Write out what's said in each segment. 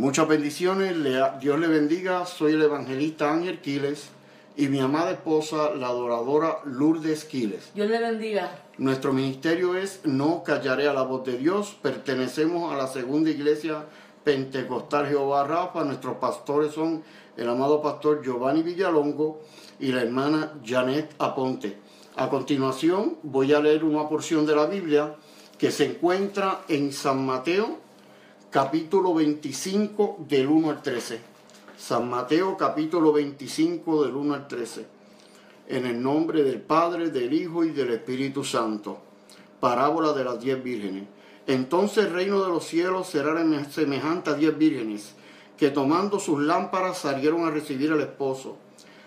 Muchas bendiciones, Dios le bendiga. Soy el evangelista Ángel Quiles y mi amada esposa, la adoradora Lourdes Quiles. Dios le bendiga. Nuestro ministerio es No callaré a la voz de Dios. Pertenecemos a la segunda iglesia pentecostal Jehová Rafa. Nuestros pastores son el amado pastor Giovanni Villalongo y la hermana Janet Aponte. A continuación voy a leer una porción de la Biblia que se encuentra en San Mateo capítulo 25 del 1 al 13. San Mateo capítulo 25 del 1 al 13. En el nombre del Padre, del Hijo y del Espíritu Santo. Parábola de las diez vírgenes. Entonces el reino de los cielos será semejante a diez vírgenes, que tomando sus lámparas salieron a recibir al esposo.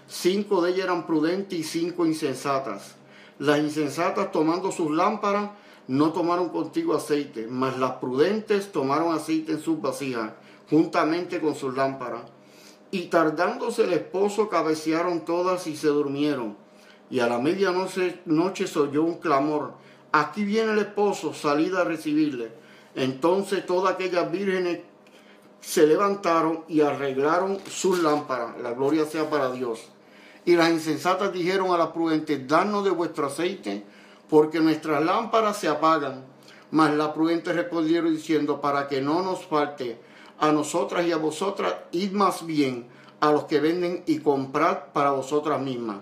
Cinco de ellas eran prudentes y cinco insensatas. Las insensatas tomando sus lámparas no tomaron contigo aceite, mas las prudentes tomaron aceite en sus vasijas, juntamente con sus lámparas. Y tardándose el esposo, cabecearon todas y se durmieron. Y a la medianoche noche se oyó un clamor, aquí viene el esposo, salida a recibirle. Entonces todas aquellas vírgenes se levantaron y arreglaron sus lámparas. La gloria sea para Dios. Y las insensatas dijeron a las prudentes, danos de vuestro aceite, porque nuestras lámparas se apagan. Mas las prudentes respondieron diciendo, para que no nos falte a nosotras y a vosotras, id más bien a los que venden y comprad para vosotras mismas.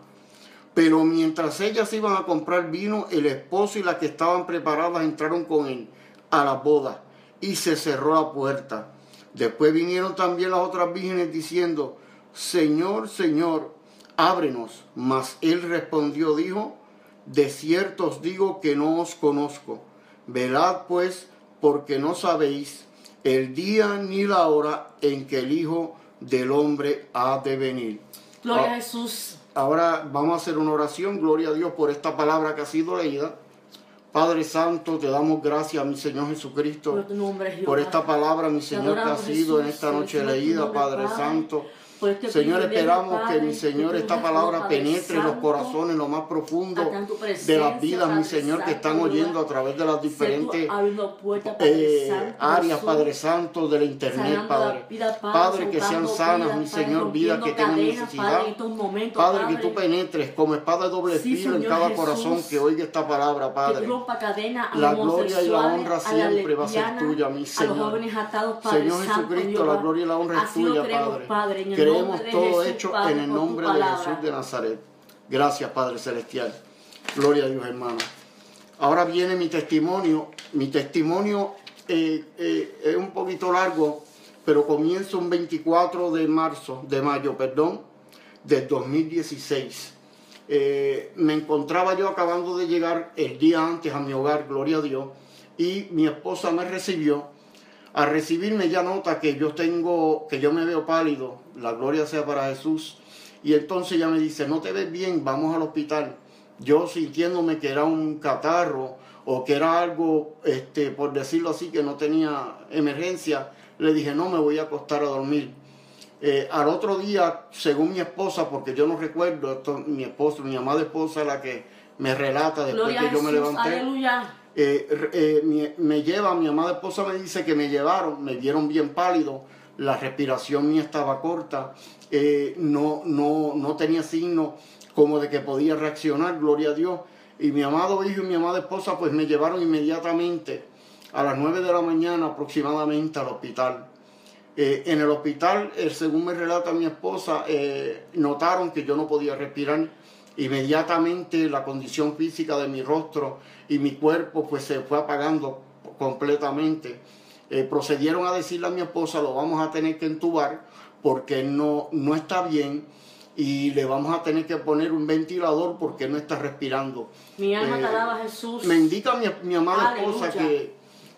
Pero mientras ellas iban a comprar vino, el esposo y las que estaban preparadas entraron con él a la boda y se cerró la puerta. Después vinieron también las otras vírgenes diciendo, Señor, Señor, ábrenos. Mas él respondió, dijo, de cierto os digo que no os conozco. Velad pues, porque no sabéis el día ni la hora en que el Hijo del Hombre ha de venir. Gloria a ah, Jesús. Ahora vamos a hacer una oración, gloria a Dios por esta palabra que ha sido leída. Padre Santo, te damos gracias, mi Señor Jesucristo, por, tu nombre, por esta palabra, mi Señor, que ha sido en esta noche leída, Padre Santo. Este Señor, esperamos que mi Señor esta palabra penetre en los corazones, lo más profundo de las vidas, mi Señor, que están oyendo a través de las diferentes eh, áreas, Padre Santo, de la internet, Padre. Padre, que sean sanas, mi Señor, vidas que tengan necesidad. Padre, que tú penetres como espada de doble filo en cada corazón que oiga esta palabra, Padre. La gloria y la honra siempre va a ser tuya, mi Señor. Señor Jesucristo, la gloria y la honra es tuya, Padre Hemos todo hecho en el nombre de Jesús de Nazaret. Gracias, Padre Celestial. Gloria a Dios, hermano. Ahora viene mi testimonio. Mi testimonio eh, eh, es un poquito largo, pero comienza un 24 de marzo, de mayo, perdón, del 2016. Eh, me encontraba yo acabando de llegar el día antes a mi hogar, gloria a Dios, y mi esposa me recibió al recibirme ya nota que yo tengo, que yo me veo pálido, la gloria sea para Jesús. Y entonces ya me dice, no te ves bien, vamos al hospital. Yo sintiéndome que era un catarro o que era algo, este, por decirlo así, que no tenía emergencia, le dije, no, me voy a acostar a dormir. Eh, al otro día, según mi esposa, porque yo no recuerdo, esto, mi esposa, mi amada esposa, la que me relata después que yo me levanté. Aleluya eh, eh, me, lleva, mi amada esposa me dice que me llevaron, me dieron bien pálido, la respiración mía estaba corta, eh, no, no, no tenía signo como de que podía reaccionar, gloria a Dios. Y mi amado hijo y mi amada esposa pues me llevaron inmediatamente a las 9 de la mañana aproximadamente al hospital. en el hospital, según me relata mi esposa, notaron que yo no podía respirar Inmediatamente la condición física de mi rostro y mi cuerpo pues se fue apagando completamente. Eh, procedieron a decirle a mi esposa, lo vamos a tener que entubar porque no, no está bien y le vamos a tener que poner un ventilador porque no está respirando. Mi alma te eh, Jesús. Me indica mi, mi amada esposa que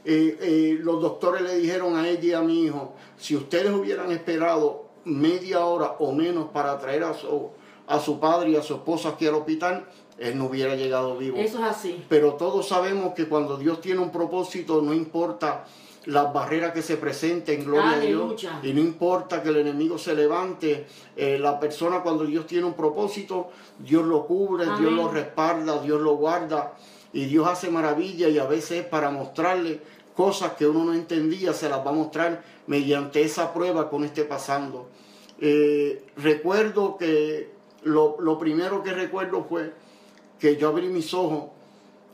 eh, los doctores le dijeron a ella y a mi hijo, si ustedes hubieran esperado media hora o menos para traer a su, a su padre y a su esposa aquí al hospital, él no hubiera llegado vivo. Eso es así. Pero todos sabemos que cuando Dios tiene un propósito, no importa las barreras que se presenten, gloria a Dios, y no importa que el enemigo se levante, eh, la persona cuando Dios tiene un propósito, Dios lo cubre, Dios lo respalda, Dios lo guarda, y Dios hace maravilla y a veces es para mostrarle cosas que uno no entendía, se las va a mostrar mediante esa prueba que uno esté pasando. Eh, recuerdo que lo, lo primero que recuerdo fue que yo abrí mis ojos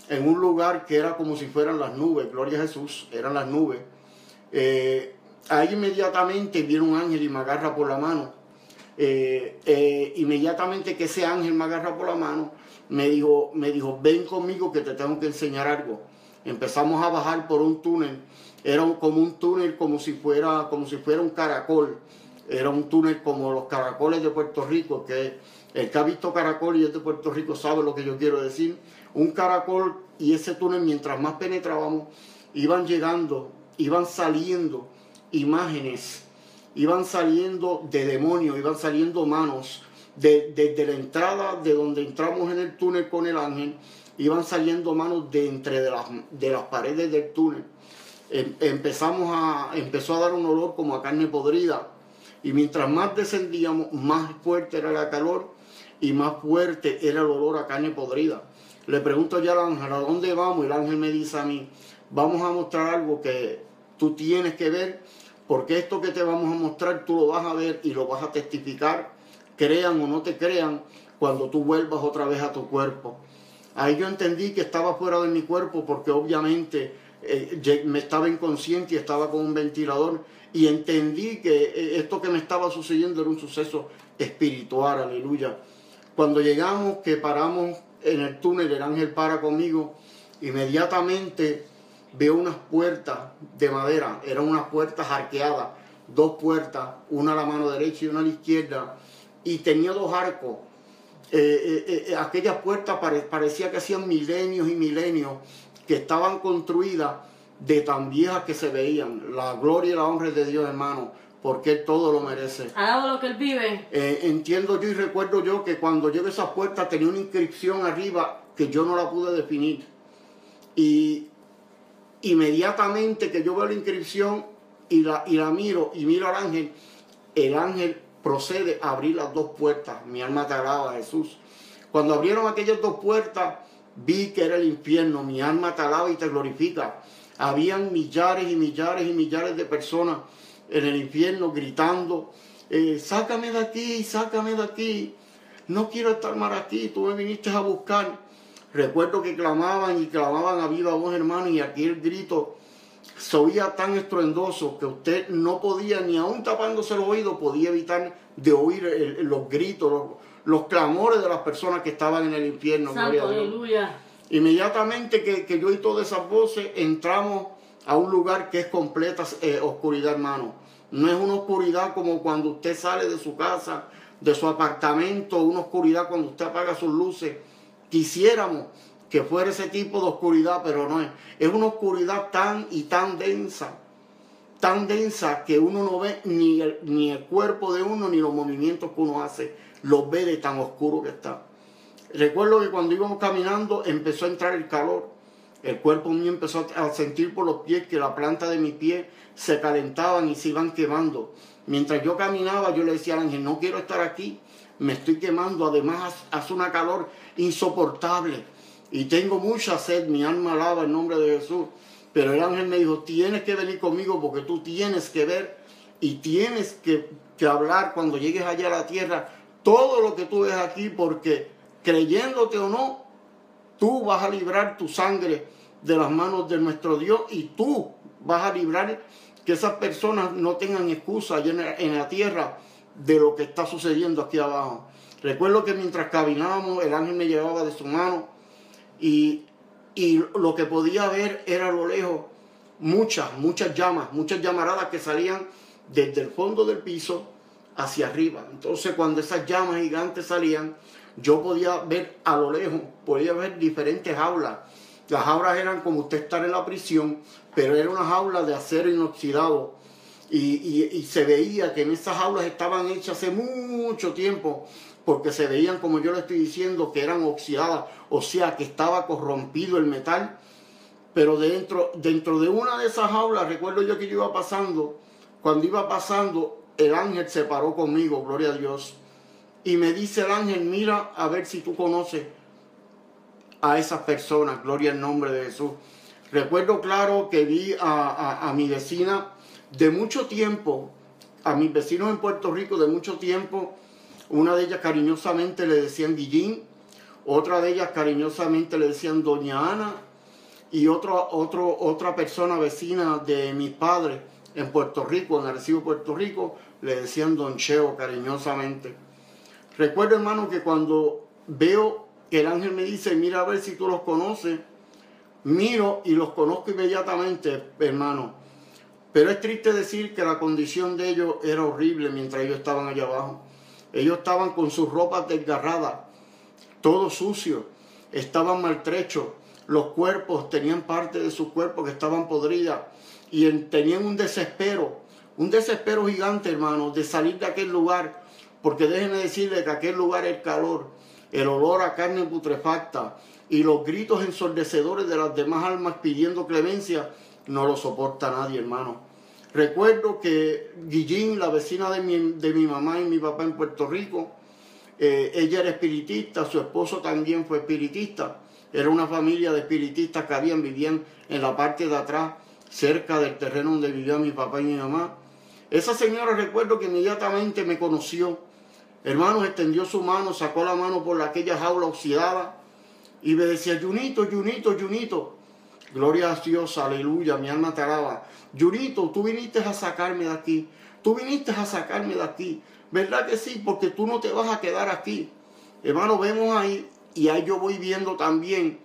en un lugar que era como si fueran las nubes, gloria a Jesús, eran las nubes. Eh, ahí inmediatamente viene un ángel y me agarra por la mano. Eh, eh, inmediatamente que ese ángel me agarra por la mano, me dijo, me dijo, ven conmigo que te tengo que enseñar algo. Empezamos a bajar por un túnel, era como un túnel como si fuera, como si fuera un caracol, era un túnel como los caracoles de Puerto Rico, que el que ha visto caracol y es de Puerto Rico sabe lo que yo quiero decir. Un caracol y ese túnel, mientras más penetrábamos, iban llegando, iban saliendo imágenes, iban saliendo de demonios, iban saliendo manos. Desde la entrada de donde entramos en el túnel con el ángel, iban saliendo manos de entre de las, de las paredes del túnel. Em, empezamos a, empezó a dar un olor como a carne podrida. Y mientras más descendíamos, más fuerte era la calor y más fuerte era el olor a carne podrida. Le pregunto ya al ángel, ¿a dónde vamos? Y el ángel me dice a mí, vamos a mostrar algo que tú tienes que ver, porque esto que te vamos a mostrar tú lo vas a ver y lo vas a testificar, crean o no te crean, cuando tú vuelvas otra vez a tu cuerpo. Ahí yo entendí que estaba fuera de mi cuerpo porque obviamente eh, me estaba inconsciente y estaba con un ventilador y entendí que eh, esto que me estaba sucediendo era un suceso espiritual, aleluya. Cuando llegamos, que paramos en el túnel, el ángel para conmigo, inmediatamente veo unas puertas de madera, eran unas puertas arqueadas, dos puertas, una a la mano derecha y una a la izquierda, y tenía dos arcos. Eh, eh, eh, aquellas puertas parecía que hacían milenios y milenios, que estaban construidas de tan viejas que se veían. La gloria y la honra de Dios, hermano, porque Él todo lo merece. Ha lo que Él vive. entiendo yo y recuerdo yo que cuando llegué a esas puertas tenía una inscripción arriba que yo no la pude definir. Y inmediatamente que yo veo la inscripción y la, y la miro y miro al ángel, el ángel procede a abrir las dos puertas. Mi alma te alaba, Jesús. Cuando abrieron aquellas dos puertas, vi que era el infierno. Mi alma te alaba y te glorifica. Habían millares y millares y millares de personas en el infierno gritando, eh, sácame de aquí, sácame de aquí. No quiero estar más aquí, tú me viniste a buscar. Recuerdo que clamaban y clamaban a viva voz, hermano, y aquí el grito se oía tan estruendoso que usted no podía, ni aún tapándose el oído, podía evitar de oír los gritos, los, clamores de las personas que estaban en el infierno. Santo, aleluya. Inmediatamente que, que, yo oí todas esas voces, entramos a un lugar que es completa eh, oscuridad, hermano. No es una oscuridad como cuando usted sale de su casa, de su apartamento, una oscuridad cuando usted apaga sus luces Quisiéramos que fuera ese tipo de oscuridad, pero no es. Es una oscuridad tan y tan densa, tan densa que uno no ve ni el, ni el cuerpo de uno ni los movimientos que uno hace. Los ve de tan oscuro que está. Recuerdo que cuando íbamos caminando empezó a entrar el calor. El cuerpo mío empezó a sentir por los pies que la planta de mis pies se calentaban y se iban quemando. Mientras yo caminaba, yo le decía al ángel, no quiero estar aquí, me estoy quemando, además hace una calor insoportable y tengo mucha sed, mi alma alaba el nombre de Jesús. Pero el ángel me dijo, tienes que venir conmigo porque tú tienes que ver y tienes que, que hablar cuando llegues allá a la tierra todo lo que tú ves aquí porque creyéndote o no, tú vas a librar tu sangre de las manos de nuestro Dios y tú vas a librar que esas personas no tengan excusa allá en la tierra de lo que está sucediendo aquí abajo. Recuerdo que mientras caminábamos, el ángel me llevaba de su mano y, lo que podía ver era a lo lejos muchas, muchas llamas, muchas llamaradas que salían desde el fondo del piso hacia arriba. Entonces cuando esas llamas gigantes salían, yo podía ver a lo lejos, podía ver diferentes jaulas. Las jaulas eran como usted estar en la prisión, pero era una jaula de acero inoxidado y, se veía que en esas aulas estaban hechas hace mucho tiempo, porque se veían, como yo le estoy diciendo, que eran oxidadas, o sea, que estaba corrompido el metal. Pero dentro, dentro de una de esas aulas, recuerdo yo que yo iba pasando, cuando iba pasando, el ángel se paró conmigo, gloria a Dios, y me dice el ángel, mira a ver si tú conoces a esas personas, gloria al nombre de Jesús. Recuerdo claro que vi a, mi vecina de mucho tiempo, a mis vecinos en Puerto Rico de mucho tiempo, una de ellas cariñosamente le decían Guillín, otra de ellas cariñosamente le decían Doña Ana, y otra persona vecina de mis padres en Puerto Rico, en Arecibo, Puerto Rico, le decían Don Cheo cariñosamente. Recuerdo, hermano, que cuando veo que el ángel me dice, mira a ver si tú los conoces, miro y los conozco inmediatamente, hermano. Pero es triste decir que la condición de ellos era horrible mientras ellos estaban allá abajo. Ellos estaban con sus ropas desgarradas, todo sucio, estaban maltrechos, los cuerpos tenían parte de su cuerpo que estaban podridas y tenían un desespero, un desespero gigante, hermano, de salir de aquel lugar, porque déjenme decirle que aquel lugar el calor, el olor a carne putrefacta, y los gritos ensordecedores de las demás almas pidiendo clemencia, no lo soporta nadie, hermano. Recuerdo que Guillín, la vecina de mi, de mi mamá y mi papá en Puerto Rico, eh, ella era espiritista, su esposo también fue espiritista. Era una familia de espiritistas que habían, vivían en la parte de atrás, cerca del terreno donde vivían mi papá y mi mamá. Esa señora recuerdo que inmediatamente me conoció. Hermano, extendió su mano, sacó la mano por aquella jaula oxidada y me decía, Junito, Junito, Junito. Gloria a Dios, aleluya, mi alma te alaba. Junito, tú viniste a sacarme de aquí. Tú viniste a sacarme de aquí. ¿Verdad que sí? Porque tú no te vas a quedar aquí. Hermano, vemos ahí, y ahí yo voy viendo también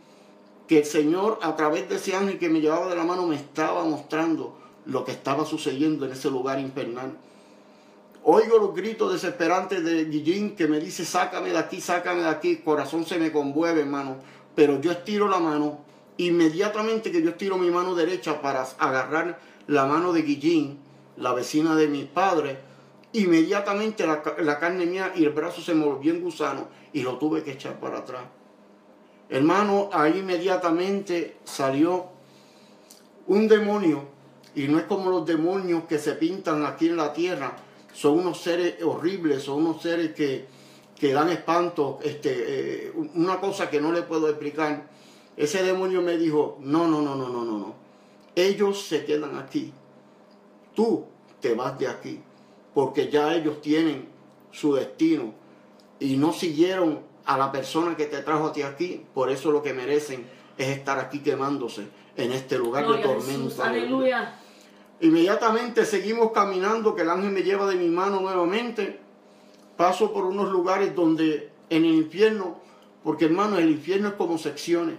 que el Señor, a través de ese ángel que me llevaba de la mano, me estaba mostrando lo que estaba sucediendo en ese lugar infernal. Oigo los gritos desesperantes de Guillín que me dice, sácame de aquí, sácame de aquí. corazón se me conmueve, hermano. Pero yo estiro la mano. Inmediatamente que yo estiro mi mano derecha para agarrar la mano de Guillín, la vecina de mis padres, inmediatamente la, la carne mía y el brazo se me volvió en gusano y lo tuve que echar para atrás. Hermano, ahí inmediatamente salió un demonio, y no es como los demonios que se pintan aquí en la tierra, son unos seres horribles, son unos seres que, dan espanto, este, eh, una cosa que no le puedo explicar. Ese demonio me dijo, no, no, no, no, no, no, no. Ellos se quedan aquí. Tú te vas de aquí, porque ya ellos tienen su destino y no siguieron a la persona que te trajo a ti aquí, por eso lo que merecen es estar aquí quemándose en este lugar de tormento. Aleluya. Inmediatamente seguimos caminando, que el ángel me lleva de mi mano nuevamente. Paso por unos lugares donde en el infierno, porque hermano, el infierno es como secciones.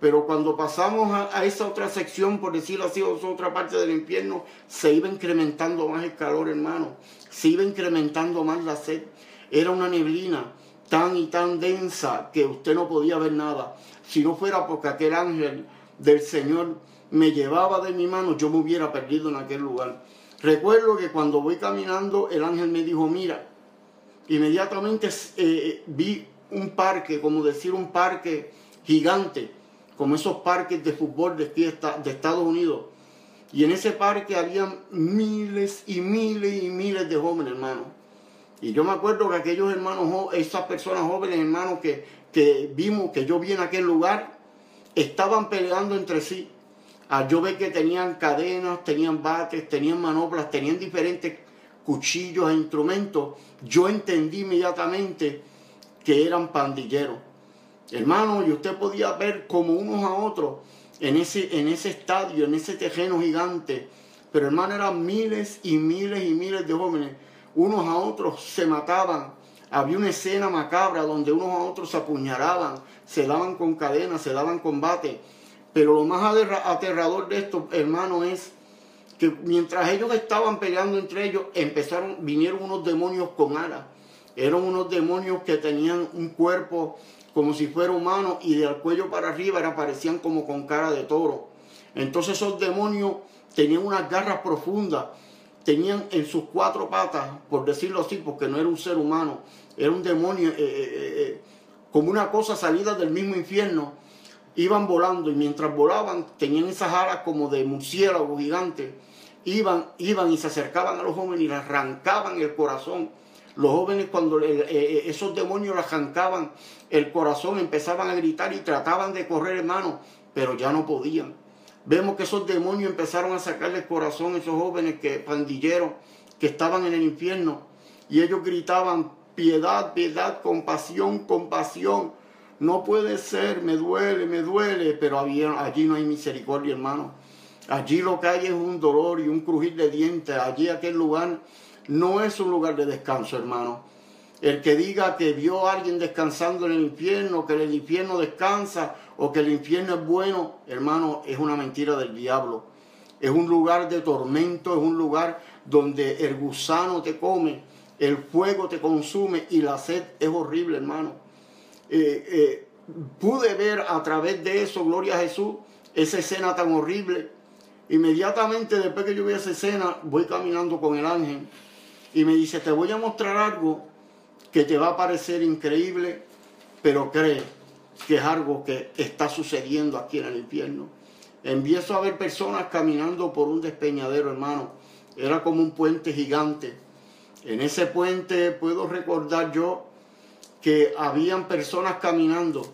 Pero cuando pasamos a, esa otra sección, por decirlo así, o otra parte del infierno, se iba incrementando más el calor, hermano. Se iba incrementando más la sed. Era una neblina tan y tan densa que usted no podía ver nada. Si no fuera porque aquel ángel del Señor me llevaba de mi mano, yo me hubiera perdido en aquel lugar. Recuerdo que cuando voy caminando, el ángel me dijo, mira, inmediatamente eh, vi un parque, como decir un parque gigante, como esos parques de fútbol de, fiesta, de Estados Unidos. Y en ese parque había miles y miles y miles de jóvenes, hermanos. Y yo me acuerdo que aquellos hermanos, esas personas jóvenes, hermanos, que, que vimos, que yo vi en aquel lugar, estaban peleando entre sí. Ah, yo ve que tenían cadenas, tenían bates, tenían manoplas, tenían diferentes cuchillos e instrumentos. Yo entendí inmediatamente que eran pandilleros. Hermano, y usted podía ver como unos a otros en ese, en ese estadio, en ese terreno gigante. Pero hermano, eran miles y miles y miles de jóvenes. Unos a otros se mataban. Había una escena macabra donde unos a otros se apuñalaban, se daban con cadenas, se daban combate pero lo más aterrador de esto, hermano, es que mientras ellos estaban peleando entre ellos, empezaron, vinieron unos demonios con alas. Eran unos demonios que tenían un cuerpo como si fuera humano y del cuello para arriba era, parecían como con cara de toro. Entonces esos demonios tenían unas garras profundas, tenían en sus cuatro patas, por decirlo así, porque no era un ser humano, era un demonio, eh, eh, eh, como una cosa salida del mismo infierno iban volando y mientras volaban tenían esas alas como de murciélago gigante. Iban, iban y se acercaban a los jóvenes y les arrancaban el corazón. Los jóvenes cuando eh, eh, esos demonios les arrancaban el corazón empezaban a gritar y trataban de correr hermano, pero ya no podían. Vemos que esos demonios empezaron a sacarle el corazón a esos jóvenes que, pandilleros que estaban en el infierno. Y ellos gritaban, piedad, piedad, compasión, compasión. No puede ser, me duele, me duele, pero allí no hay misericordia, hermano. Allí lo que hay es un dolor y un crujir de dientes. Allí aquel lugar no es un lugar de descanso, hermano. El que diga que vio a alguien descansando en el infierno, que el infierno descansa o que el infierno es bueno, hermano, es una mentira del diablo. Es un lugar de tormento, es un lugar donde el gusano te come, el fuego te consume y la sed es horrible, hermano. Eh, eh, pude ver a través de eso, gloria a Jesús, esa escena tan horrible. Inmediatamente después que yo vi esa escena, voy caminando con el ángel y me dice, te voy a mostrar algo que te va a parecer increíble, pero cree que es algo que está sucediendo aquí en el infierno. Empiezo a ver personas caminando por un despeñadero, hermano. Era como un puente gigante. En ese puente puedo recordar yo que habían personas caminando.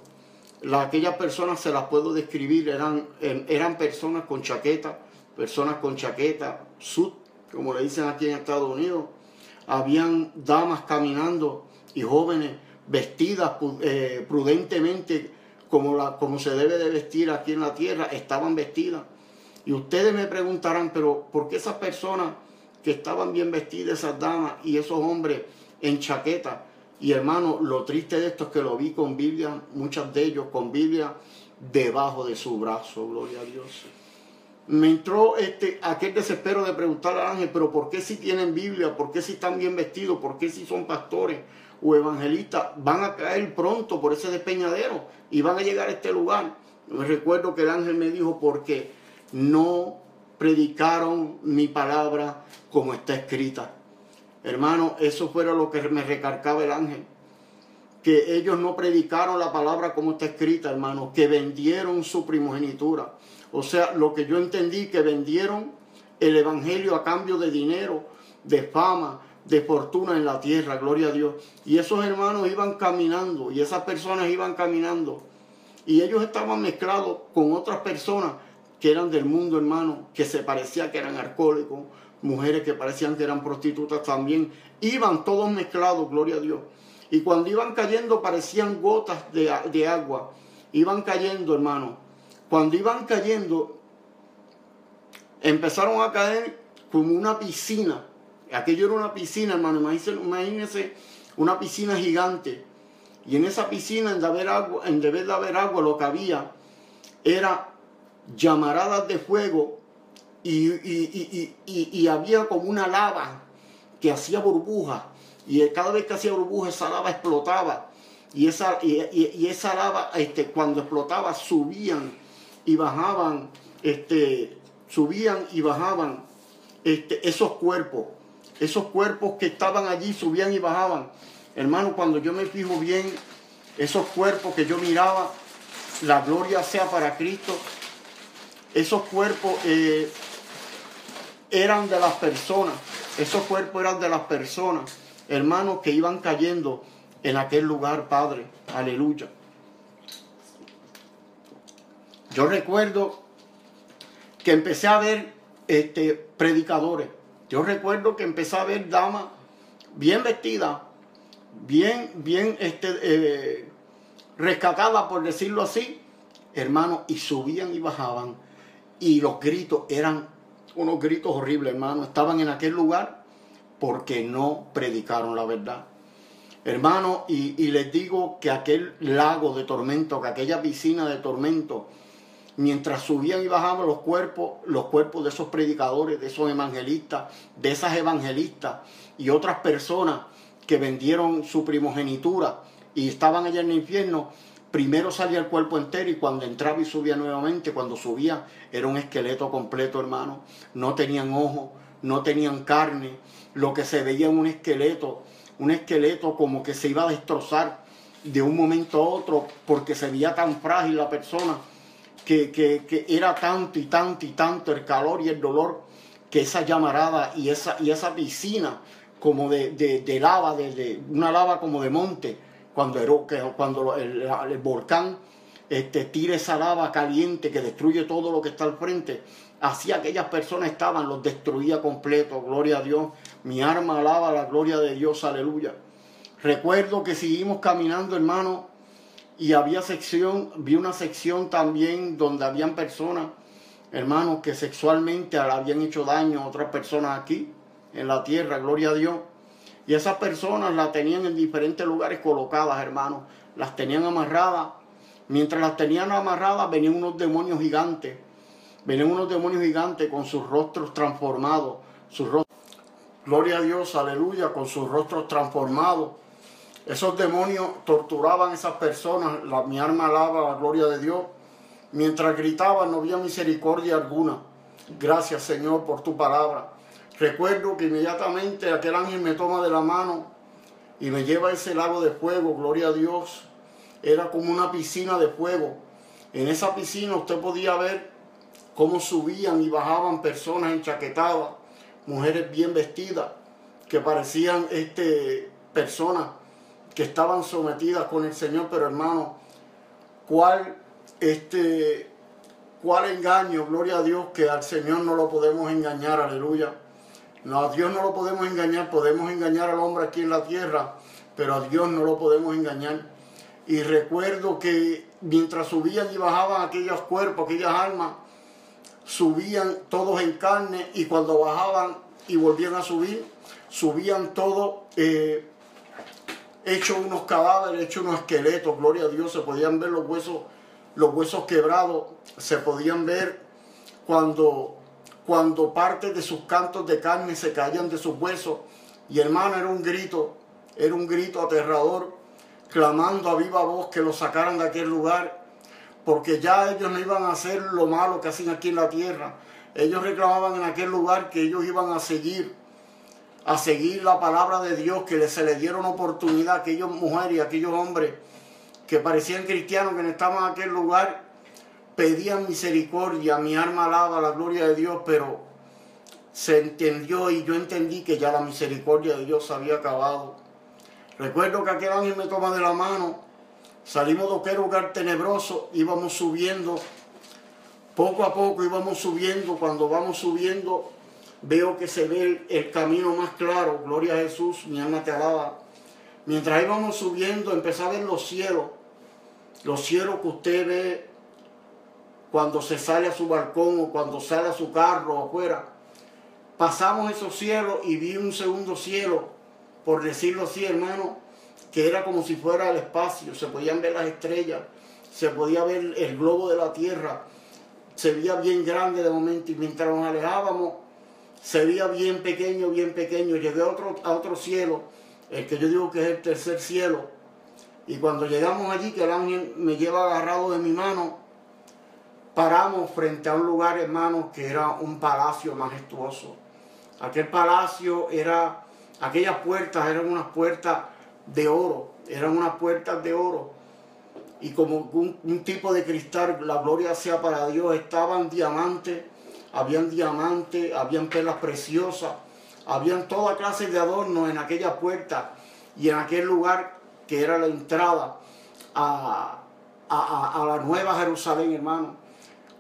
aquellas personas se las puedo describir, eran, eran personas con chaqueta, personas con chaqueta, sud, como le dicen aquí en Estados Unidos, habían damas caminando y jóvenes vestidas eh, prudentemente como, la, como se debe de vestir aquí en la tierra, estaban vestidas. Y ustedes me preguntarán, pero ¿por qué esas personas que estaban bien vestidas, esas damas y esos hombres en chaqueta? Y hermano, lo triste de esto es que lo vi con Biblia, muchos de ellos con Biblia debajo de su brazo, gloria a Dios me entró este, aquel desespero de preguntar al ángel, pero ¿por qué si tienen Biblia? ¿Por qué si están bien vestidos? ¿Por qué si son pastores o evangelistas? Van a caer pronto por ese despeñadero y van a llegar a este lugar. Me recuerdo que el ángel me dijo, porque no predicaron mi palabra como está escrita. Hermano, eso fue lo que me recargaba el ángel. Que ellos no predicaron la palabra como está escrita, hermano. Que vendieron su primogenitura o sea, lo que yo entendí que vendieron el Evangelio a cambio de dinero, de fama, de fortuna en la tierra, gloria a Dios. Y esos hermanos iban caminando y esas personas iban caminando. Y ellos estaban mezclados con otras personas que eran del mundo, hermano, que se parecía que eran alcohólicos, mujeres que parecían que eran prostitutas también. Iban todos mezclados, gloria a Dios. Y cuando iban cayendo parecían gotas de, de agua. Iban cayendo, hermano. Cuando iban cayendo, empezaron a caer como una piscina. Aquello era una piscina, hermano. Imagínense, una piscina gigante. Y en esa piscina, en, de haber agua, en vez de haber agua, lo que había era llamaradas de fuego y, y, había como una lava que hacía burbujas. Y cada vez que hacía burbujas, esa lava explotaba. Y esa, y, esa lava, este, cuando explotaba, subían y bajaban, este, subían y bajaban este, esos cuerpos. Esos cuerpos que estaban allí subían y bajaban. Hermano, cuando yo me fijo bien, esos cuerpos que yo miraba, la gloria sea para Cristo, esos cuerpos eh, eran de las personas, esos cuerpos eran de las personas, hermanos, que iban cayendo en aquel lugar, Padre. Aleluya. Yo recuerdo que empecé a ver este, predicadores. Yo recuerdo que empecé a ver damas bien vestidas, bien, bien este, eh, rescatadas, por decirlo así, hermanos, y subían y bajaban. Y los gritos eran unos gritos horribles, hermano. Estaban en aquel lugar porque no predicaron la verdad. Hermano, y, les digo que aquel lago de tormento, que aquella piscina de tormento, mientras subían y bajaban los cuerpos, los cuerpos de esos predicadores, de esos evangelistas, de esas evangelistas y otras personas que vendieron su primogenitura y estaban allá en el infierno, primero salía el cuerpo entero y cuando entraba y subía nuevamente, cuando subía era un esqueleto completo, hermano. No tenían ojos, no tenían carne, lo que se veía un esqueleto, un esqueleto como que se iba a destrozar de un momento a otro porque se veía tan frágil la persona que, era tanto y tanto y tanto el calor y el dolor que esa llamarada y esa, y esa piscina como de, de, lava, de, una lava como de monte, cuando, el, volcán este, tira esa lava caliente que destruye todo lo que está al frente. Así aquellas personas estaban, los destruía completo, gloria a Dios. Mi arma alaba la gloria de Dios, aleluya. Recuerdo que seguimos caminando, hermano, y había sección, vi una sección también donde habían personas, hermanos, que sexualmente habían hecho daño a otras personas aquí, en la tierra, gloria a Dios. Y esas personas las tenían en diferentes lugares colocadas, hermanos. Las tenían amarradas. Mientras las tenían amarradas, venían unos demonios gigantes. Venían unos demonios gigantes con sus rostros transformados. Gloria a Dios, aleluya, con sus rostros transformados. Esos demonios torturaban a esas personas. La, mi alma alaba la gloria de Dios. Mientras gritaban, no había misericordia alguna. Gracias, Señor, por tu palabra. Recuerdo que inmediatamente aquel ángel me toma de la mano y me lleva a ese lago de fuego, gloria a Dios. Era como una piscina de fuego. En esa piscina usted podía ver cómo subían y bajaban personas enchaquetadas, mujeres bien vestidas, que parecían este, personas que estaban sometidas con el Señor, pero hermano, ¿cuál, este, cuál engaño, gloria a Dios, que al Señor no lo podemos engañar, aleluya. No, a Dios no lo podemos engañar, podemos engañar al hombre aquí en la tierra, pero a Dios no lo podemos engañar. Y recuerdo que mientras subían y bajaban aquellos cuerpos, aquellas almas, subían todos en carne y cuando bajaban y volvían a subir, subían todos eh, hechos unos cadáveres, hechos unos esqueletos, gloria a Dios, se podían ver los huesos, los huesos quebrados, se podían ver cuando cuando parte de sus cantos de carne se caían de sus huesos. Y hermano, era un grito, era un grito aterrador, clamando a viva voz que lo sacaran de aquel lugar, porque ya ellos no iban a hacer lo malo que hacen aquí en la tierra. Ellos reclamaban en aquel lugar que ellos iban a seguir, a seguir la palabra de Dios, que se les dieron oportunidad a aquellos mujeres y a aquellos hombres que parecían cristianos que no estaban en aquel lugar pedían misericordia, mi alma alaba la gloria de Dios, pero se entendió y yo entendí que ya la misericordia de Dios había acabado. Recuerdo que aquel ángel me toma de la mano, salimos de aquel lugar tenebroso, íbamos subiendo, poco a poco íbamos subiendo, cuando vamos subiendo veo que se ve el, camino más claro, gloria a Jesús, mi alma te alaba. Mientras íbamos subiendo, empecé a ver los cielos, los cielos que usted ve cuando se sale a su balcón o cuando sale a su carro afuera. Pasamos esos cielos y vi un segundo cielo, por decirlo así, hermano, que era como si fuera el espacio. Se podían ver las estrellas, se podía ver el globo de la tierra, se veía bien grande de momento y mientras nos alejábamos, se veía bien pequeño, bien pequeño. Llegué a otro, a otro cielo, el que yo digo que es el tercer cielo. Y cuando llegamos allí, que el ángel me lleva agarrado de mi mano, paramos frente a un lugar, hermano, que era un palacio majestuoso. Aquel palacio era, aquellas puertas eran unas puertas de oro, eran unas puertas de oro. Y como un, tipo de cristal, la gloria sea para Dios, estaban diamantes, habían diamantes, habían perlas preciosas, habían toda clase de adornos en aquella puerta y en aquel lugar que era la entrada a, a la nueva Jerusalén, hermano.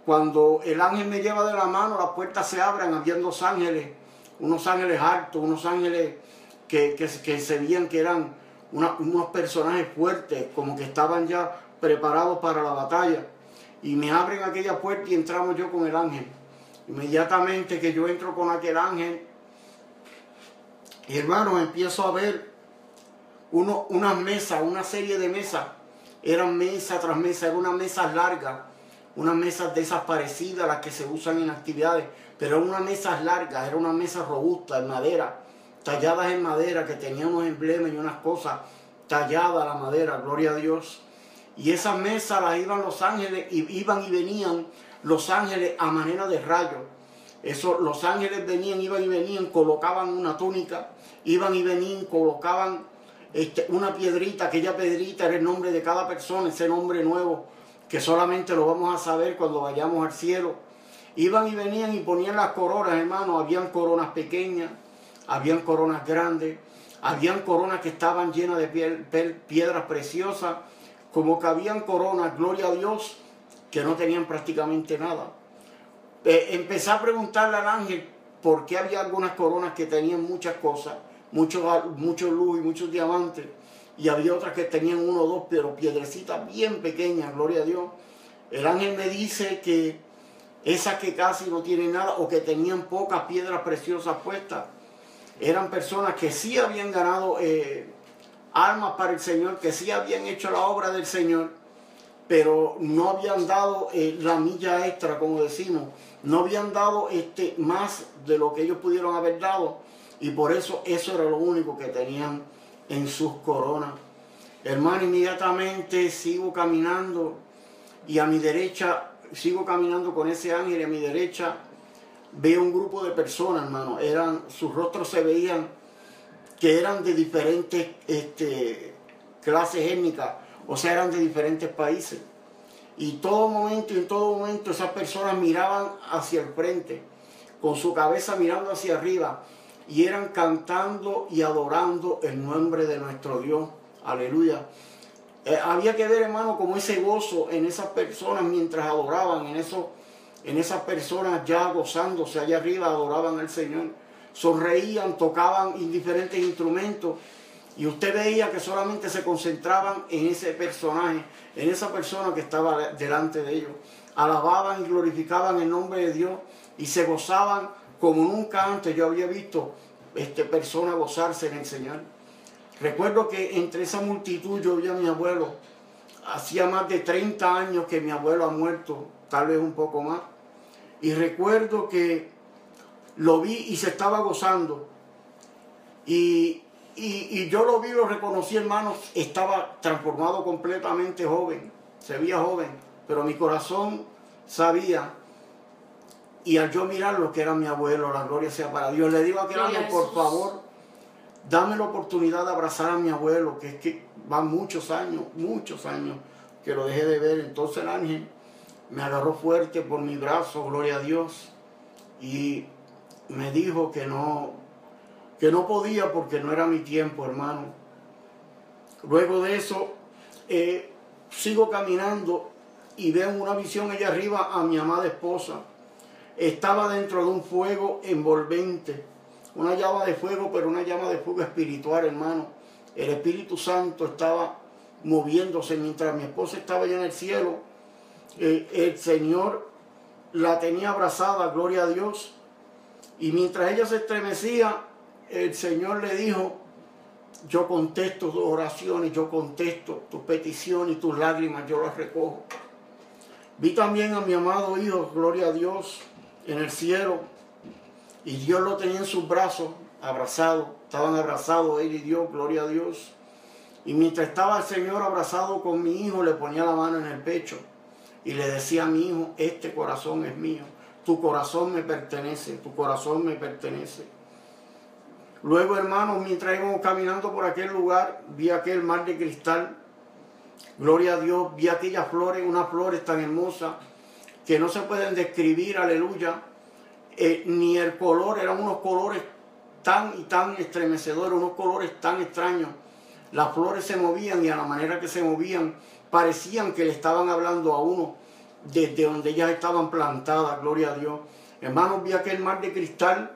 Cuando el ángel me lleva de la mano, las puertas se abren, habían dos ángeles, unos ángeles altos, unos ángeles que, que, se veían que eran unos personajes fuertes, como que estaban ya preparados para la batalla. Y me abren aquella puerta y entramos yo con el ángel. Inmediatamente que yo entro con aquel ángel, y hermano, empiezo a ver unas mesas, una serie de mesas. Eran mesa tras mesa, eran unas mesas largas unas mesas de esas parecidas a las que se usan en actividades, pero eran unas mesas largas, eran unas mesas robustas en madera, talladas en madera, que tenían unos emblemas y unas cosas talladas la madera, gloria a Dios. Y esas mesas las iban los ángeles, y iban y venían los ángeles a manera de rayo. Eso, los ángeles venían, iban y venían, colocaban una túnica, iban y venían, colocaban este, una piedrita, aquella piedrita era el nombre de cada persona, ese nombre nuevo que solamente lo vamos a saber cuando vayamos al cielo. Iban y venían y ponían las coronas, hermano. Habían coronas pequeñas, habían coronas grandes, habían coronas que estaban llenas de piedras preciosas, como que habían coronas, gloria a Dios, que no tenían prácticamente nada. Eh, empecé a preguntarle al ángel por qué había algunas coronas que tenían muchas cosas, mucho, mucho luz y muchos diamantes, y había otras que tenían uno o dos, pero piedrecitas bien pequeñas, gloria a Dios. El ángel me dice que esas que casi no tienen nada o que tenían pocas piedras preciosas puestas, eran personas que sí habían ganado eh, almas para el Señor, que sí habían hecho la obra del Señor, pero no habían dado eh, la milla extra, como decimos, no habían dado este, más de lo que ellos pudieron haber dado, y por eso eso era lo único que tenían en sus coronas. Hermano, inmediatamente sigo caminando y a mi derecha, sigo caminando con ese ángel a mi derecha veo un grupo de personas, hermano. Eran, sus rostros se veían que eran de diferentes este, clases étnicas, o sea, eran de diferentes países. Y todo momento y en todo momento esas personas miraban hacia el frente, con su cabeza mirando hacia arriba, y eran cantando y adorando el nombre de nuestro Dios. Aleluya. Eh, había que ver, hermano, como ese gozo en esas personas mientras adoraban, en, eso, en esas personas ya gozándose allá arriba, adoraban al Señor. Sonreían, tocaban indiferentes instrumentos y usted veía que solamente se concentraban en ese personaje, en esa persona que estaba delante de ellos. Alababan y glorificaban el nombre de Dios y se gozaban como nunca antes yo había visto este, personas gozarse en el Señor. Recuerdo que entre esa multitud yo vi a mi abuelo. Hacía más de 30 años que mi abuelo ha muerto, tal vez un poco más. Y recuerdo que lo vi y se estaba gozando. Y, y, yo lo vi, lo reconocí, hermanos, estaba transformado completamente joven, se veía joven, pero mi corazón sabía. Y al yo mirar lo que era mi abuelo, la gloria sea para Dios, le digo a aquel ángel, por favor, dame la oportunidad de abrazar a mi abuelo, que es que van muchos años, muchos años que lo dejé de ver. Entonces el ángel me agarró fuerte por mi brazo, gloria a Dios, y me dijo que no, que no podía porque no era mi tiempo, hermano. Luego de eso, eh, sigo caminando y veo una visión allá arriba a mi amada esposa. Estaba dentro de un fuego envolvente una llama de fuego, pero una llama de fuego espiritual, hermano. El Espíritu Santo estaba moviéndose mientras mi esposa estaba allá en el cielo. Eh, el Señor la tenía abrazada, gloria a Dios. Y mientras ella se estremecía, el Señor le dijo, yo contesto tus oraciones, yo contesto tus peticiones y tus lágrimas, yo las recojo. Vi también a mi amado Hijo, gloria a Dios, en el cielo, y Dios lo tenía en sus brazos, abrazado. Estaban abrazados él y Dios, gloria a Dios. Y mientras estaba el Señor abrazado con mi hijo, le ponía la mano en el pecho y le decía a mi hijo, este corazón es mío, tu corazón me pertenece, tu corazón me pertenece. Luego, hermanos, mientras íbamos caminando por aquel lugar, vi aquel mar de cristal. Gloria a Dios, vi aquellas flores, unas flores tan hermosas que no se pueden describir, aleluya eh, ni el color, eran unos colores tan y tan estremecedores, unos colores tan extraños. Las flores se movían y a la manera que se movían parecían que le estaban hablando a uno desde donde ellas estaban plantadas, gloria a Dios. Hermanos, vi aquel mar de cristal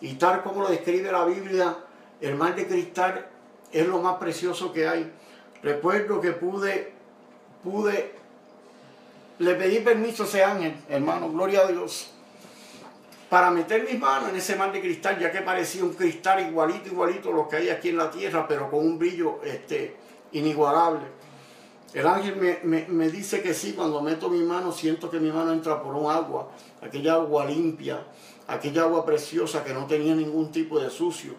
y tal como lo describe la Biblia, el mar de cristal es lo más precioso que hay. Recuerdo que pude, pude, le pedí permiso a ese ángel, hermano, gloria a Dios para meter mis manos en ese mar de cristal, ya que parecía un cristal igualito, igualito a lo que hay aquí en la tierra, pero con un brillo este, inigualable. El ángel me, dice que sí, cuando meto mi mano siento que mi mano entra por un agua, aquella agua limpia, aquella agua preciosa que no tenía ningún tipo de sucio,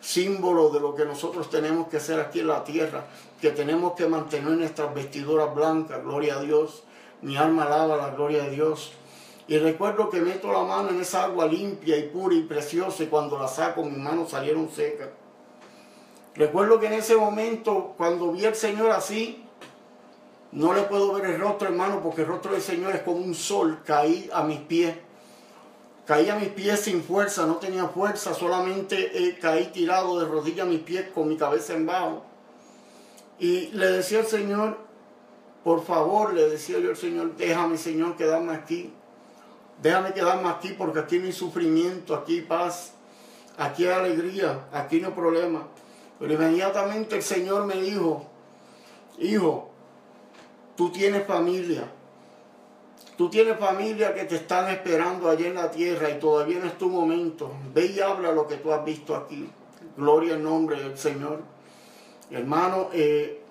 símbolo de lo que nosotros tenemos que hacer aquí en la tierra, que tenemos que mantener nuestras vestiduras blancas, gloria a Dios, mi alma alaba la gloria de Dios, y recuerdo que meto la mano en esa agua limpia y pura y preciosa y cuando la saco mis manos salieron secas. Recuerdo que en ese momento, cuando vi al Señor así, no le puedo ver el rostro, hermano, porque el rostro del Señor es como un sol. Caí a mis pies. Caí a mis pies sin fuerza, no tenía fuerza, solamente caí tirado de rodillas a mis pies con mi cabeza en bajo. Y le decía al Señor, por favor, le decía yo al Señor, déjame, Señor, quedarme aquí. Déjame quedarme aquí porque aquí no hay sufrimiento, aquí hay paz, aquí hay alegría, aquí no hay problema. Pero inmediatamente el Señor me dijo, hijo, tú tienes familia. Tú tienes familia que te están esperando allá en la tierra y todavía no es tu momento. Ve y habla lo que tú has visto aquí. Gloria al nombre del Señor. Hermano, eh,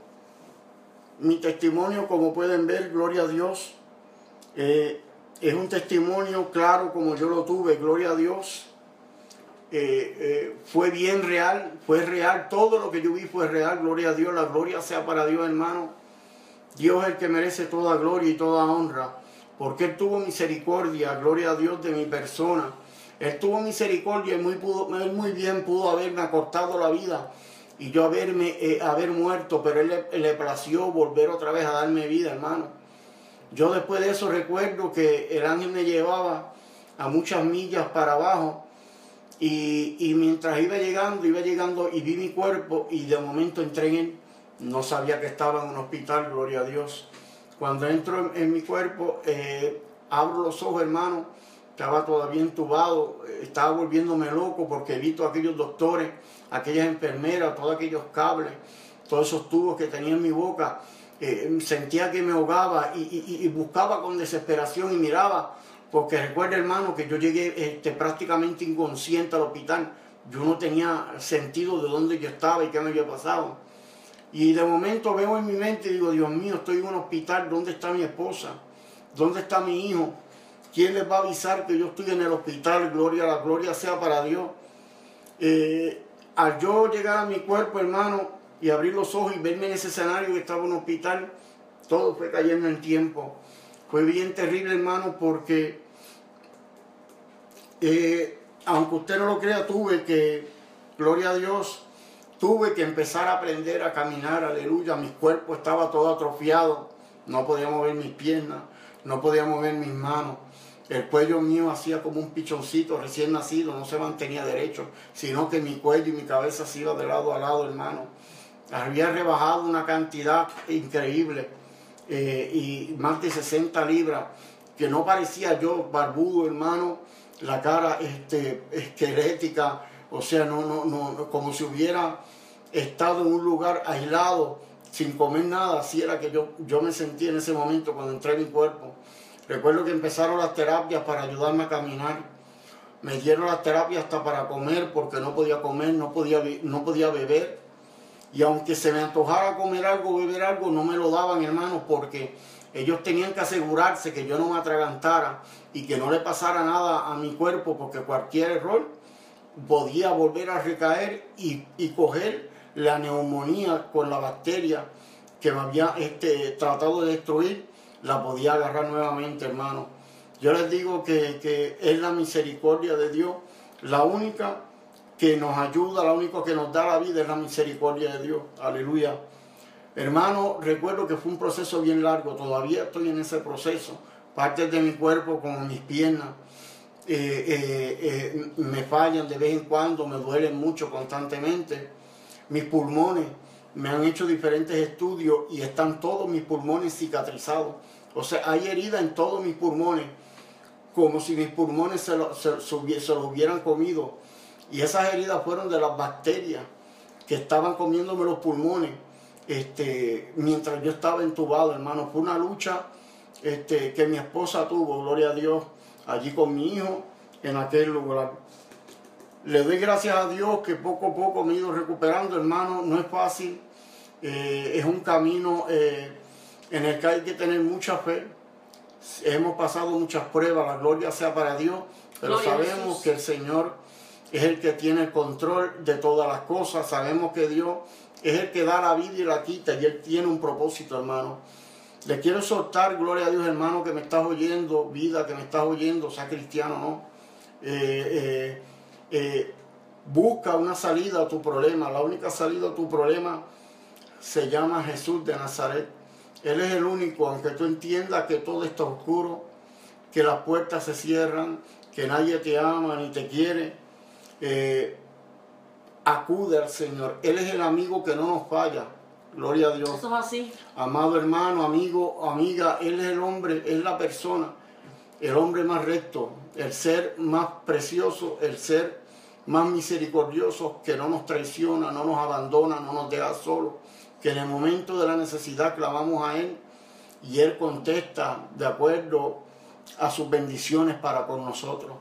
mi testimonio, como pueden ver, gloria a Dios, eh, es un testimonio claro como yo lo tuve, gloria a Dios. Eh, eh, fue bien real, fue real, todo lo que yo vi fue real, gloria a Dios, la gloria sea para Dios, hermano. Dios es el que merece toda gloria y toda honra, porque Él tuvo misericordia, gloria a Dios, de mi persona. Él tuvo misericordia y muy, muy bien pudo haberme acortado la vida y yo haberme, eh, haber muerto, pero él le, plació volver otra vez a darme vida, hermano. Yo después de eso recuerdo que el ángel me llevaba a muchas millas para abajo y, mientras iba llegando, iba llegando y vi mi cuerpo y de momento entré en él. No sabía que estaba en un hospital, gloria a Dios. Cuando entro en, mi cuerpo, eh, abro los ojos, hermano, estaba todavía entubado, estaba volviéndome loco porque he visto a aquellos doctores aquellas enfermeras, todos aquellos cables, todos esos tubos que tenía en mi boca. Eh, sentía que me ahogaba y, buscaba con desesperación y miraba, porque recuerda hermano que yo llegué este, prácticamente inconsciente al hospital, yo no tenía sentido de dónde yo estaba y qué me había pasado. Y de momento veo en mi mente y digo, Dios mío, estoy en un hospital, ¿dónde está mi esposa? ¿Dónde está mi hijo? ¿Quién les va a avisar que yo estoy en el hospital? Gloria, la gloria sea para Dios. Eh, al yo llegar a mi cuerpo, hermano, y abrir los ojos y verme en ese escenario que estaba en un hospital, todo fue cayendo en tiempo. Fue bien terrible, hermano, porque eh, aunque usted no lo crea, tuve que, gloria a Dios, tuve que empezar a aprender a caminar, aleluya. Mi cuerpo estaba todo atrofiado, no podía mover mis piernas, no podía mover mis manos. El cuello mío hacía como un pichoncito recién nacido, no se mantenía derecho, sino que mi cuello y mi cabeza se de lado a lado, hermano. Había rebajado una cantidad increíble eh, y más de 60 libras, que no parecía yo barbudo, hermano, la cara este, esquelética, o sea, no, no, no, como si hubiera estado en un lugar aislado, sin comer nada, así era que yo, yo me sentí en ese momento cuando entré en mi cuerpo. Recuerdo que empezaron las terapias para ayudarme a caminar. Me dieron las terapias hasta para comer porque no podía comer, no podía, no podía beber. Y aunque se me antojara comer algo, beber algo, no me lo daban, hermanos, porque ellos tenían que asegurarse que yo no me atragantara y que no le pasara nada a mi cuerpo, porque cualquier error podía volver a recaer y, y coger la neumonía con la bacteria que me había este, tratado de destruir la podía agarrar nuevamente, hermano. Yo les digo que, es la misericordia de Dios, la única que nos ayuda, la única que nos da la vida es la misericordia de Dios. Aleluya. Hermano, recuerdo que fue un proceso bien largo, todavía estoy en ese proceso. Partes de mi cuerpo, como mis piernas, eh, eh, eh, me fallan de vez en cuando, me duelen mucho constantemente. Mis pulmones, me han hecho diferentes estudios y están todos mis pulmones cicatrizados. O sea, hay heridas en todos mis pulmones, como si mis pulmones se, los hubieran comido. Y esas heridas fueron de las bacterias que estaban comiéndome los pulmones este, mientras yo estaba entubado, hermano. Fue una lucha este, que mi esposa tuvo, gloria a Dios, allí con mi hijo en aquel lugar. Le doy gracias a Dios que poco a poco me he ido recuperando, hermano. No es fácil, eh, es un camino eh, en el que hay que tener mucha fe. Hemos pasado muchas pruebas, la gloria sea para Dios, pero sabemos que el Señor es el que tiene el control de todas las cosas. Sabemos que Dios es el que da la vida y la quita y Él tiene un propósito, hermano. Le quiero soltar, gloria a Dios, hermano, que me estás oyendo, vida, que me estás oyendo, sea cristiano, ¿no? Eh, eh, busca una salida a tu problema. La única salida a tu problema se llama Jesús de Nazaret. Él es el único, aunque tú entiendas que todo está oscuro, que las puertas se cierran, que nadie te ama ni te quiere. Eh, acude al Señor. Él es el amigo que no nos falla. Gloria a Dios. Eso es así. Amado hermano, amigo, amiga, Él es el hombre, es la persona, el hombre más recto, el ser más precioso, el ser más misericordioso que no nos traiciona, no nos abandona, no nos deja solos, que en el momento de la necesidad clamamos a Él y Él contesta de acuerdo a sus bendiciones para con nosotros.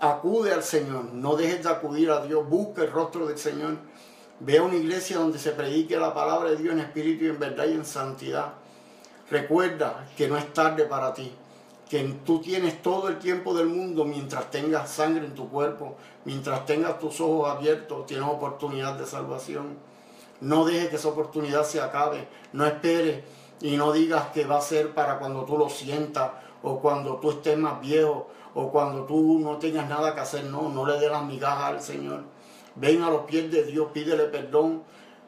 Acude al Señor, no dejes de acudir a Dios, busca el rostro del Señor. Ve a una iglesia donde se predique la palabra de Dios en espíritu y en verdad y en santidad. Recuerda que no es tarde para ti, que tú tienes todo el tiempo del mundo mientras tengas sangre en tu cuerpo, mientras tengas tus ojos abiertos, tienes oportunidad de salvación. No dejes que esa oportunidad se acabe, no esperes y no digas que va a ser para cuando tú lo sientas o cuando tú estés más viejo o cuando tú no tengas nada que hacer. No, no le dé las migajas al Señor. Ven a los pies de Dios, pídele perdón,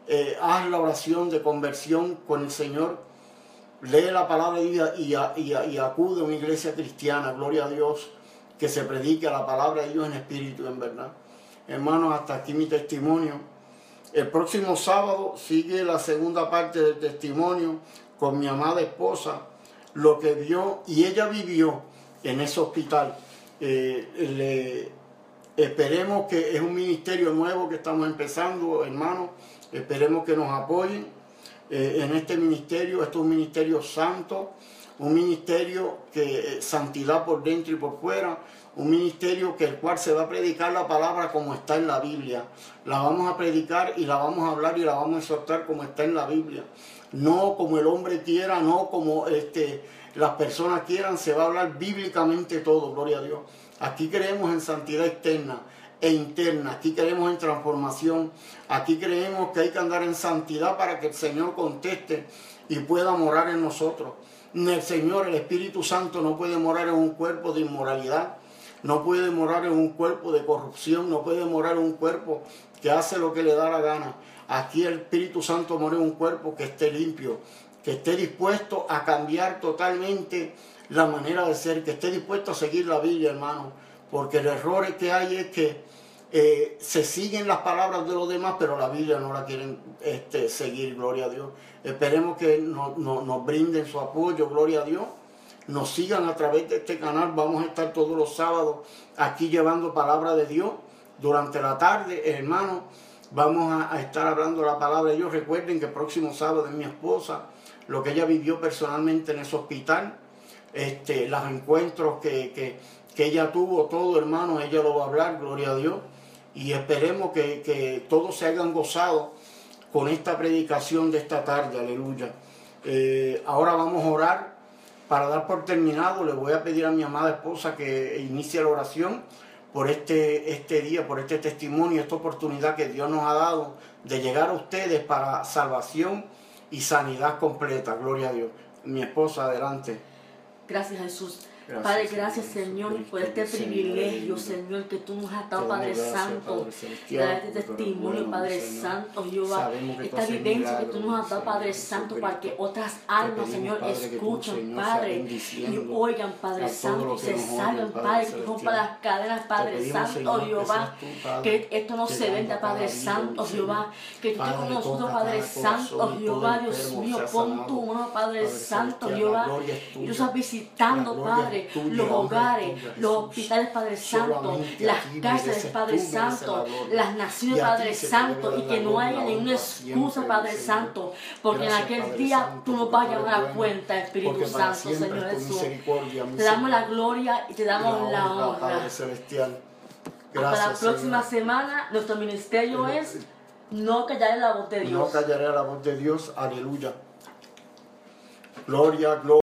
eh, haz la oración de conversión con el Señor, lee la palabra y, y, y, acude a una iglesia cristiana, gloria a Dios, que se predique la palabra de Dios en espíritu, en verdad. Hermanos, hasta aquí mi testimonio. El próximo sábado sigue la segunda parte del testimonio con mi amada esposa, lo que vio y ella vivió en ese hospital. Eh, le, esperemos que es un ministerio nuevo que estamos empezando, hermanos. Esperemos que nos apoyen eh, en este ministerio. Esto es un ministerio santo, un ministerio que santidad por dentro y por fuera, un ministerio que el cual se va a predicar la palabra como está en la Biblia. La vamos a predicar y la vamos a hablar y la vamos a exhortar como está en la Biblia. No como el hombre quiera, no como este, las personas quieran, se va a hablar bíblicamente todo, gloria a Dios. Aquí creemos en santidad externa e interna. Aquí creemos en transformación. Aquí creemos que hay que andar en santidad para que el Señor conteste y pueda morar en nosotros. El Señor, el Espíritu Santo, no puede morar en un cuerpo de inmoralidad. No puede morar en un cuerpo de corrupción. No puede morar en un cuerpo que hace lo que le da la gana. Aquí el Espíritu Santo mora en un cuerpo que esté limpio, que esté dispuesto a cambiar totalmente la manera de ser, que esté dispuesto a seguir la Biblia, hermano. Porque el error que hay es que eh, se siguen las palabras de los demás, pero la Biblia no la quieren este, seguir, gloria a Dios. Esperemos que no, no, nos brinden su apoyo, gloria a Dios. Nos sigan a través de este canal. Vamos a estar todos los sábados aquí llevando palabra de Dios durante la tarde, hermano. Vamos a, a estar hablando la palabra de Dios. Recuerden que el próximo sábado es mi esposa, lo que ella vivió personalmente en ese hospital, este, los encuentros que, que, que ella tuvo, todo hermano, ella lo va a hablar, gloria a Dios. Y esperemos que, que todos se hayan gozado con esta predicación de esta tarde, aleluya. Eh, ahora vamos a orar para dar por terminado. Le voy a pedir a mi amada esposa que inicie la oración por este, este día, por este testimonio, esta oportunidad que Dios nos ha dado de llegar a ustedes para salvación y sanidad completa. Gloria a Dios. Mi esposa, adelante. Gracias Jesús. Gracias, Padre, gracias Señor, por este privilegio, Señor, que tú nos has dado, Padre Santo, de este testimonio, Padre Santo, Jehová, esta vivencia que tú nos has dado, Padre Santo, para que otras almas, Señor, escuchen, Padre, y oigan, Padre Santo, y se salgan, Padre, que rompa las cadenas, Padre Santo, Jehová, que esto no se venda, Padre Santo, Jehová, que tú estés con nosotros, Padre Santo, Jehová, Dios mío, pon tu mano, Padre Santo, Jehová, y tú estás visitando, Padre, los hogares, los hospitales, Padre Santo, las cárceles, Padre Santo, las naciones, Padre Santo, y que no haya ninguna excusa, Padre Santo, porque en aquel día tú nos vas a a cuenta, Espíritu Santo, Señor Jesús. Te damos la gloria y te damos la honra. Hasta la próxima semana, nuestro ministerio es no callaré la voz de Dios. No callaré la voz de Dios, aleluya. Gloria, gloria.